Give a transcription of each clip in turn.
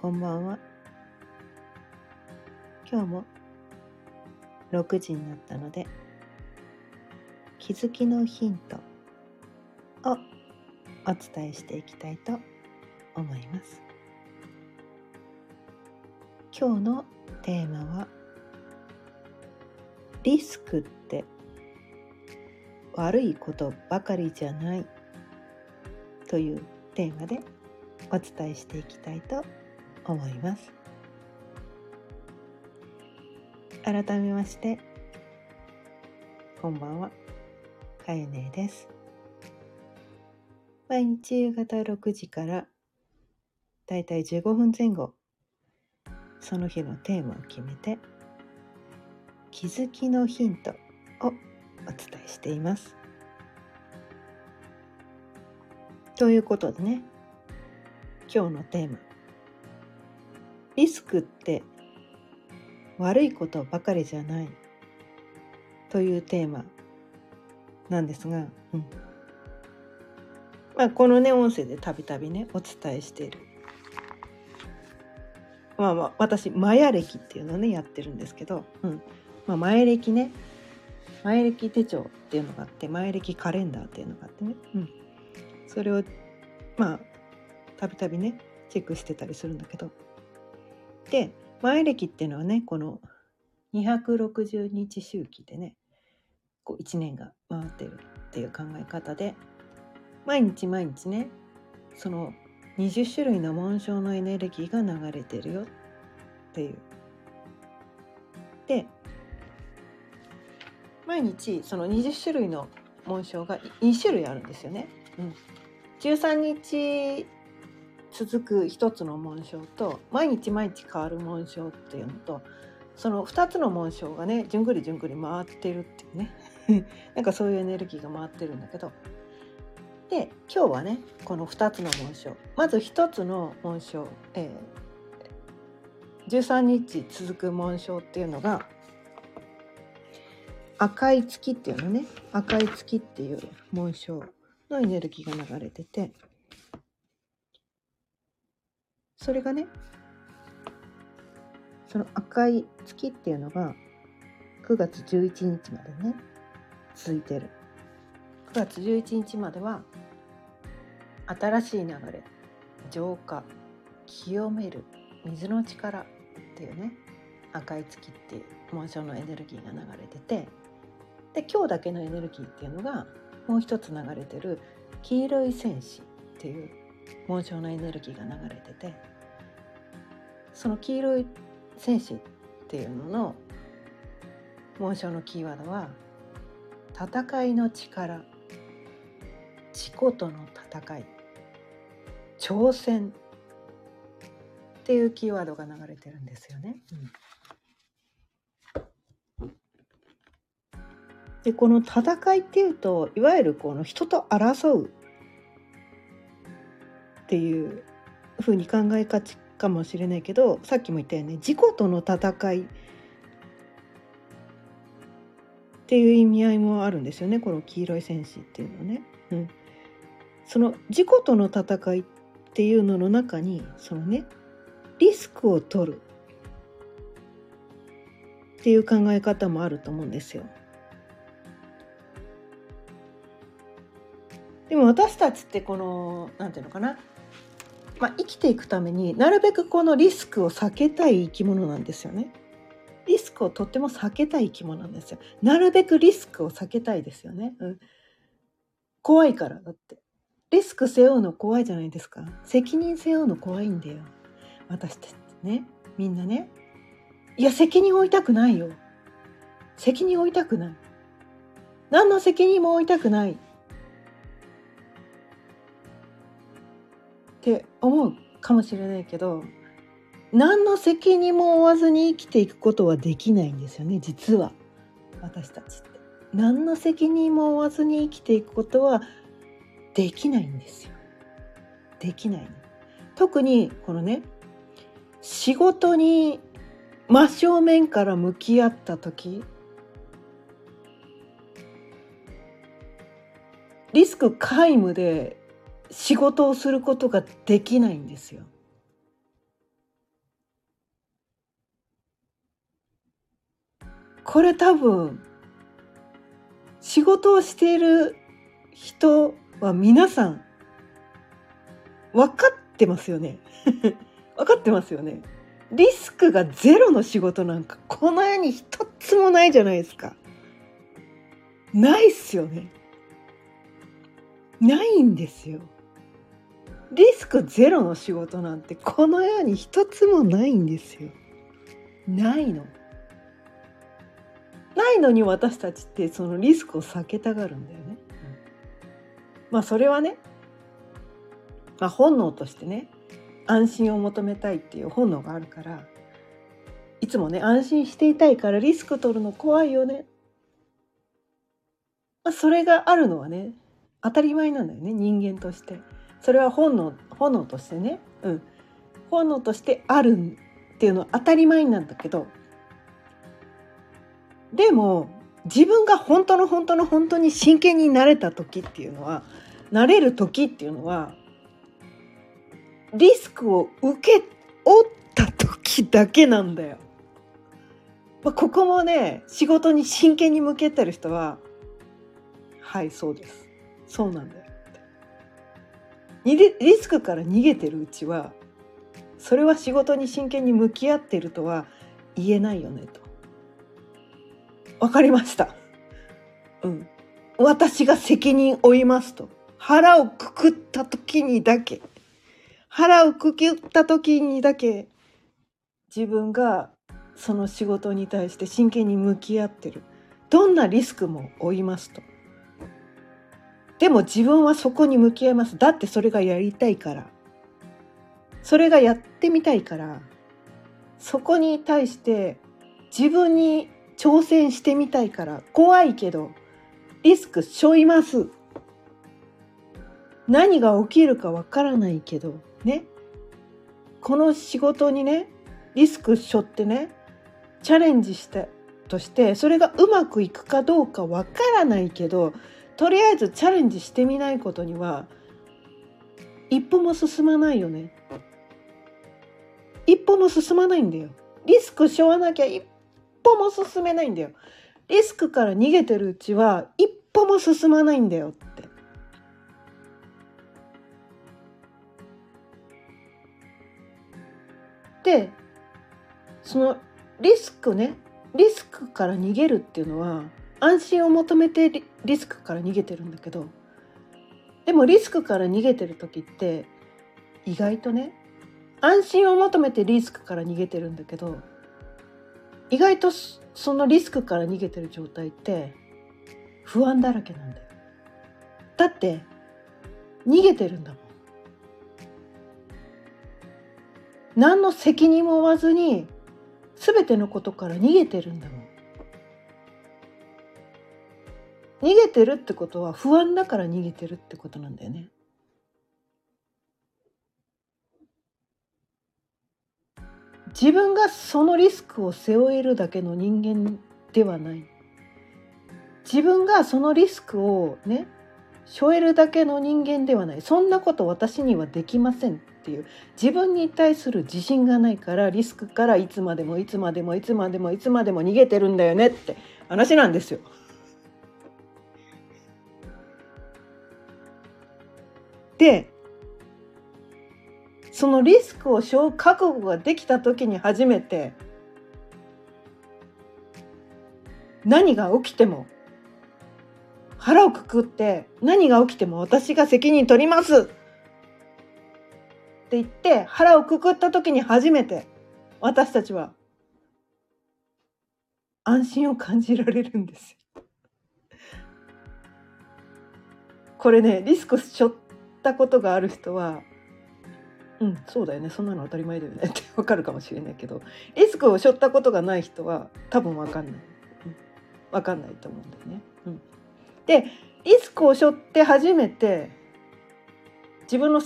こんばんは。今日も6時になったので、気づきのヒントをお伝えしていきたいと思います。今日のテーマは、リスクって悪いことばかりじゃないというテーマでお伝えしていきたいと思います。改めましてこんばんは。かゆねです。毎日夕方6時からだいたい15分前後その日のテーマを決めて気づきのヒントをお伝えしています。ということでね今日のテーマリスクって悪いことばかりじゃない。というテーマなんですが、うん。まあ、このね音声でたびたびねお伝えしている。まあまあ私マヤ歴っていうのをねやってるんですけど、うん。まあ、前歴ね前歴手帳っていうのがあって前歴カレンダーっていうのがあってね、うん、それをまあたびたびねチェックしてたりするんだけどで前歴っていうのはねこの260日周期でねこう1年が回ってるっていう考え方で毎日毎日ねその20種類の紋章のエネルギーが流れてるよっていう。で毎日その20種類の紋章が2種類あるんですよね。うん、13日続く一つの紋章と毎日毎日変わる紋章っていうのとその2つの紋章がねじゅんぐりじゅんぐり回ってるっていうね。なんかそういうエネルギーが回ってるんだけど。で今日はねこの2つの紋章。まず1つの紋章、えー、13日続く紋章っていうのが赤い月っていうのね。赤い月っていう紋章のエネルギーが流れててそれがねその赤い月っていうのが9月11日までね続いてる。9月11日までは新しい流れ浄化清める水の力っていうね赤い月っていう紋章のエネルギーが流れててで今日だけのエネルギーっていうのがもう一つ流れてる黄色い戦士っていう紋章のエネルギーが流れててその黄色い戦士っていうのの紋章のキーワードは戦いの力。自己との戦い。挑戦。っていうキーワードが流れてるんですよね。うん、でこの戦いっていうといわゆるこの人と争うっていうふうに考えがちかもしれないけどさっきも言ったよね自己との戦いっていう意味合いもあるんですよねこの黄色い戦士っていうのね。うん、その自己との戦いっていうのの中にそのねリスクを取るっていう考え方もあると思うんですよ。でも私たちってこの何て言うのかなまあ、生きていくためになるべくこのリスクを避けたい生き物なんですよね。リスクをとっても避けたい生き物なんですよ。なるべくリスクを避けたいですよね。うん、怖いからだって。リスク背負うの怖いじゃないですか。責任背負うの怖いんだよ。私たちね、みんなね。いや、責任負いたくないよ。責任負いたくない。何の責任も負いたくない。って思うかもしれないけど何の責任も負わずに生きていくことはできないんですよね実は私たちって。何の責任も負わずに生きていくことはできないんですよ。できない、特にこのね仕事に真正面から向き合った時リスク皆無で仕事をすることができないんですよ。これ多分仕事をしている人は皆さん分かってますよね。分かってますよね。リスクがゼロの仕事なんかこの世に一つもないじゃないですか。ないっすよね。ないんですよ。リスクゼロの仕事なんてこの世に一つもないんですよないのないのに私たちってそのリスクを避けたがるんだよね。まあそれはね、まあ、本能としてね安心を求めたいっていう本能があるからいつもね安心していたいからリスク取るの怖いよね。まあ、それがあるのはね当たり前なんだよね人間として。それは本能本能としてね、うん、本能としてあるっていうのは当たり前なんだけどでも自分が本当の本当の本当に真剣になれた時っていうのはなれる時っていうのはリスクを受け負った時だけなんだよ。まあ、ここもね仕事に真剣に向けてる人ははいそうです。そうなんだよ。リスクから逃げてるうちはそれは仕事に真剣に向き合ってるとは言えないよねと。分かりました。うん。私が責任を負いますと。腹をくくった時にだけ、腹をくくった時にだけ、自分がその仕事に対して真剣に向き合ってる。どんなリスクも負いますと。でも自分はそこに向き合います。だってそれがやりたいから。それがやってみたいから。そこに対して自分に挑戦してみたいから怖いけどリスク背負います何が起きるかわからないけどねこの仕事にねリスク背負ってねチャレンジしたとしてそれがうまくいくかどうかわからないけどとりあえずチャレンジしてみないことには一歩も進まないよね一歩も進まないんだよリスク背負わなきゃ一歩も進めないんだよ。リスクから逃げてるうちは一歩も進まないんだよって。でそのリスクねリスクから逃げるっていうのは安心を求めてリスクから逃げてるんだけどでもリスクから逃げてる時って意外とね安心を求めてリスクから逃げてるんだけど意外とそのリスクから逃げてる状態って不安だらけなんだよ。だって逃げてるんだもん。何の責任も負わずに全てのことから逃げてるんだもん。逃げてるってことは不安だから逃げてるってことなんだよね。自分がそのリスクを背負えるだけの人間ではない自分がそのリスクをね背負えるだけの人間ではないそんなこと私にはできませんっていう自分に対する自信がないからリスクからいつまでもいつまでもいつまでもいつまでも逃げてるんだよねって話なんですよ。でそのリスクを背負う覚悟ができた時に初めて何が起きても腹をくくって何が起きても私が責任取りますって言って腹をくくった時に初めて私たちは安心を感じられるんです。これねリスク背負ったことがある人はうんそうだよね。そんなの当たり前だよねってわかるかもしれないけどリスクを背負ったことがない人は多分わかんない、うん、わかんないと思うんだよね。うん、でリスクを背負って初めて自分の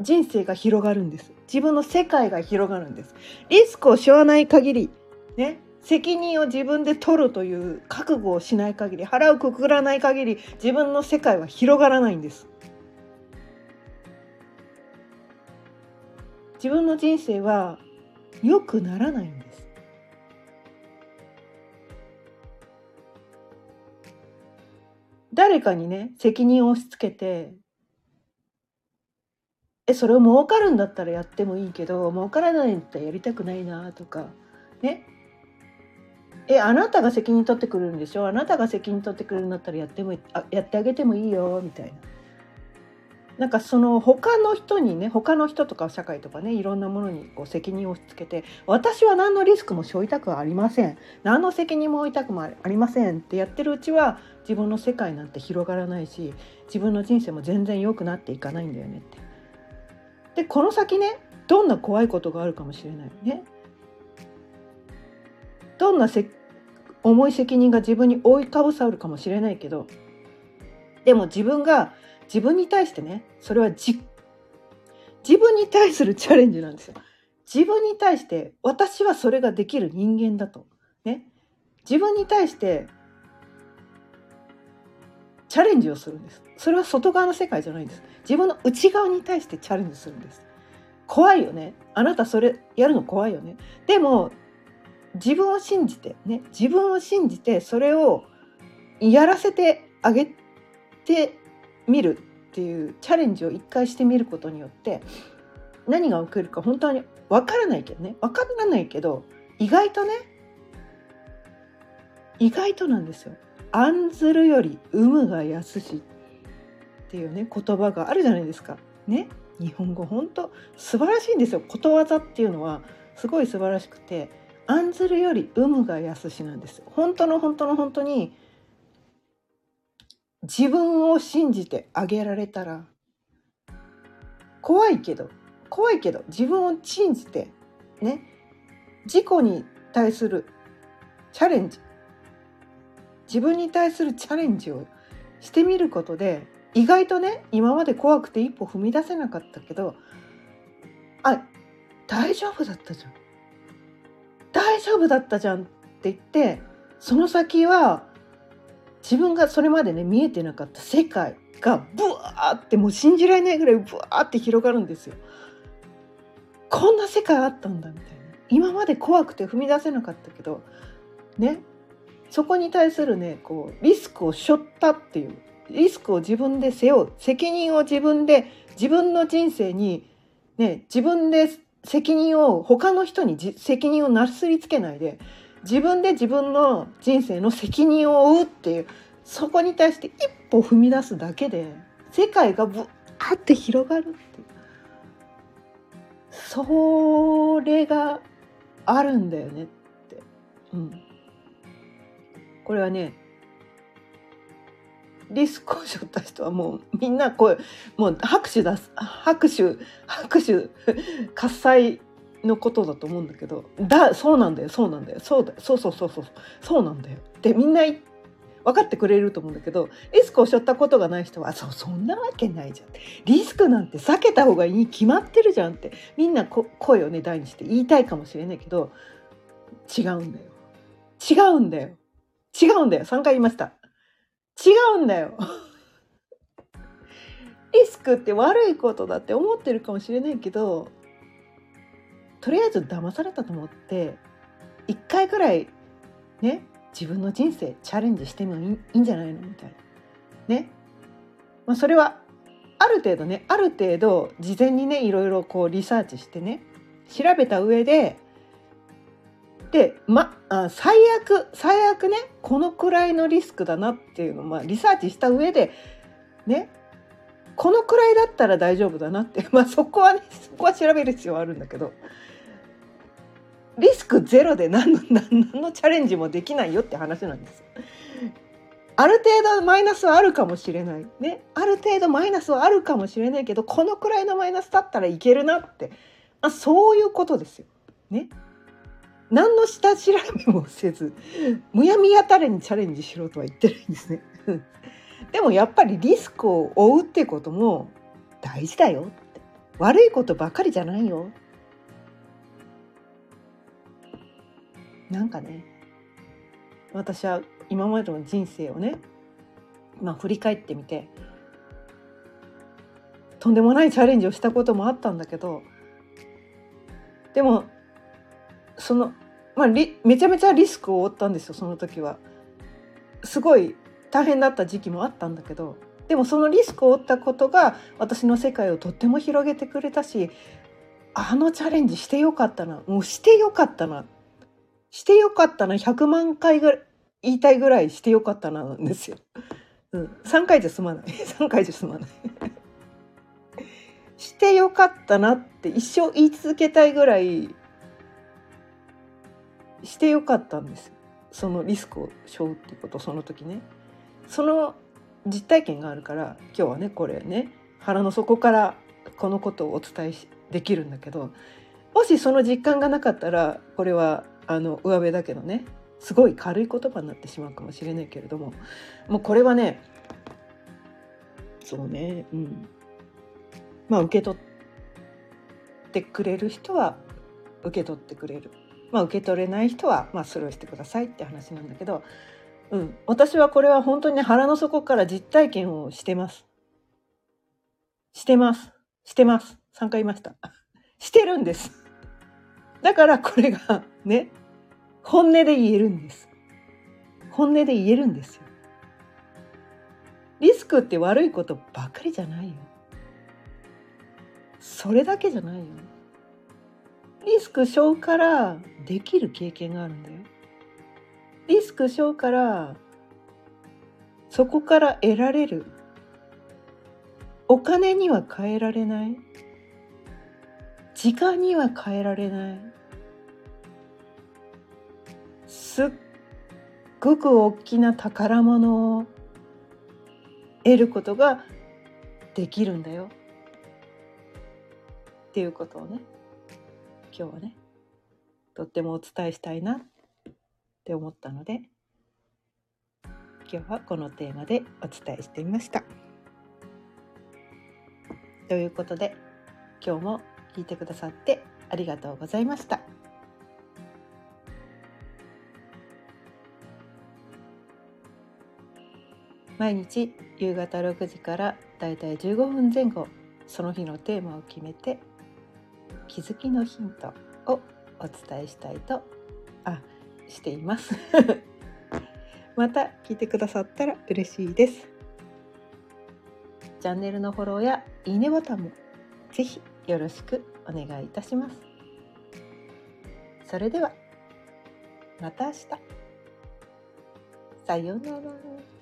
人生が広がるんです。自分の世界が広がるんです。リスクを背負わない限りね責任を自分で取るという覚悟をしない限り腹をくくらない限り自分の世界は広がらないんです。自分の人生は良くならないんです。誰かにね責任を押し付けてえそれを儲かるんだったらやってもいいけど儲からないんだったらやりたくないなとかねえあなたが責任取ってくるんでしょ？あなたが責任取ってくるんだったらやってもあやってあげてもいいよみたいな。なんかその他の人にね他の人とか社会とかねいろんなものにこう責任を押し付けて私は何のリスクも背負いたくはありません何の責任も負いたくもありませんってやってるうちは自分の世界なんて広がらないし自分の人生も全然良くなっていかないんだよねって。でこの先ねどんな怖いことがあるかもしれないね。どんなせ重い責任が自分に覆いかぶさるかもしれないけどでも自分が自分に対してねそれは自分に対するチャレンジなんですよ。自分に対して私はそれができる人間だと。ね。自分に対してチャレンジをするんです。それは外側の世界じゃないんです。自分の内側に対してチャレンジするんです。怖いよね。あなたそれやるの怖いよね。でも自分を信じてね、自分を信じてそれをやらせてあげてみるっていうチャレンジを一回してみることによって何が起きるか本当にわからないけどねわからないけど意外とね意外となんですよ。案ずるより有無が安しっていうね言葉があるじゃないですか。ね日本語本当素晴らしいんですよ。ことわざっていうのはすごい素晴らしくて案ずるより有無が安しなんです。本当の本当の本当に自分を信じてあげられたら怖いけど怖いけど自分を信じてね自己に対するチャレンジ自分に対するチャレンジをしてみることで意外とね今まで怖くて一歩踏み出せなかったけどあ大丈夫だったじゃん。大丈夫だったじゃんって言ってその先は自分がそれまでね見えてなかった世界がブワーってもう信じられないぐらいブワーって広がるんですよ。こんな世界あったんだみたいな今まで怖くて踏み出せなかったけどねそこに対するねこうリスクを背負ったっていうリスクを自分で背負う責任を自分で自分の人生にね自分で責任を他の人に責任をなすりつけないで自分で自分の人生の責任を負うっていうそこに対して一歩踏み出すだけで世界がブワーって広がるってそれがあるんだよねって、うん、これはねリスクを背負った人はもうみんなこうもう拍手出す拍手拍手喝采のことだと思うんだけどだそうなんだよそうなんだよ。そうだそうそうそうそう。そうなんだよ。ってみんな分かってくれると思うんだけどリスクを背負ったことがない人はそそんなわけないじゃん。リスクなんて避けた方がいいに決まってるじゃんってみんな声をね大にして言いたいかもしれないけど違うんだよ。違うんだよ。違うんだよ。3回言いました。違うんだよ。リスクって悪いことだって思ってるかもしれないけどとりあえず騙されたと思って一回ぐらいね自分の人生チャレンジしてもいいんじゃないのみたいな。ね、まあ、それはある程度ねある程度事前にねいろいろこうリサーチしてね調べた上ででまあ最悪最悪ねこのくらいのリスクだなっていうのを、まあ、リサーチした上でねこのくらいだったら大丈夫だなって、まあ、そこはねそこは調べる必要はあるんだけどリスクゼロで何の何のチャレンジもできないよって話なんです。ある程度マイナスはあるかもしれないねある程度マイナスはあるかもしれないけどこのくらいのマイナスだったらいけるなってあそういうことですよ。ね。何の下調べもせずむやみやたれにチャレンジしろとは言ってないんですね。でもやっぱりリスクを負うってことも大事だよって悪いことばかりじゃないよなんかね私は今までの人生をね、まあ、振り返ってみてとんでもないチャレンジをしたこともあったんだけどでもその、まあ、めちゃめちゃリスクを負ったんですよその時は。すごい大変だった時期もあったんだけどでもそのリスクを負ったことが私の世界をとっても広げてくれたしあのチャレンジしてよかったなもうしてよかったなっしてよかったな100万回ぐらい言いたいぐらいしてよかったななんですよ。うん、3回じゃ済まない。3回じゃ済まない。してよかったなって一生言い続けたいぐらいしてよかったんですそのリスクを背負うっていうことその時ね。その実体験があるから今日はねこれね腹の底からこのことをお伝えできるんだけどもしその実感がなかったらこれはあの上辺だけどねすごい軽い言葉になってしまうかもしれないけれどももうこれはねそうねうんまあ受け取ってくれる人は受け取ってくれるまあ受け取れない人はまあスルーしてくださいって話なんだけど、うん、私はこれは本当にね腹の底から実体験をしてます。してます。してます。3回言いました。してるんです。だからこれがね本音で言えるんです。本音で言えるんですよ。リスクって悪いことばっかりじゃないよ。それだけじゃないよ。リスク小からできる経験があるんだよ。リスク小からそこから得られるお金には変えられない時間には変えられないすっごく大きな宝物を得ることができるんだよっていうことをね今日はねとってもお伝えしたいなって思ったので今日はこのテーマでお伝えしてみました。ということで今日も聞いてくださってありがとうございました。毎日夕方6時からだいたい15分前後その日のテーマを決めて気づきのヒントをお伝えしたいとあしています。また聞いてくださったら嬉しいです。チャンネルのフォローやいいねボタンもぜひよろしくお願いいたします。それではまた明日。さようなら。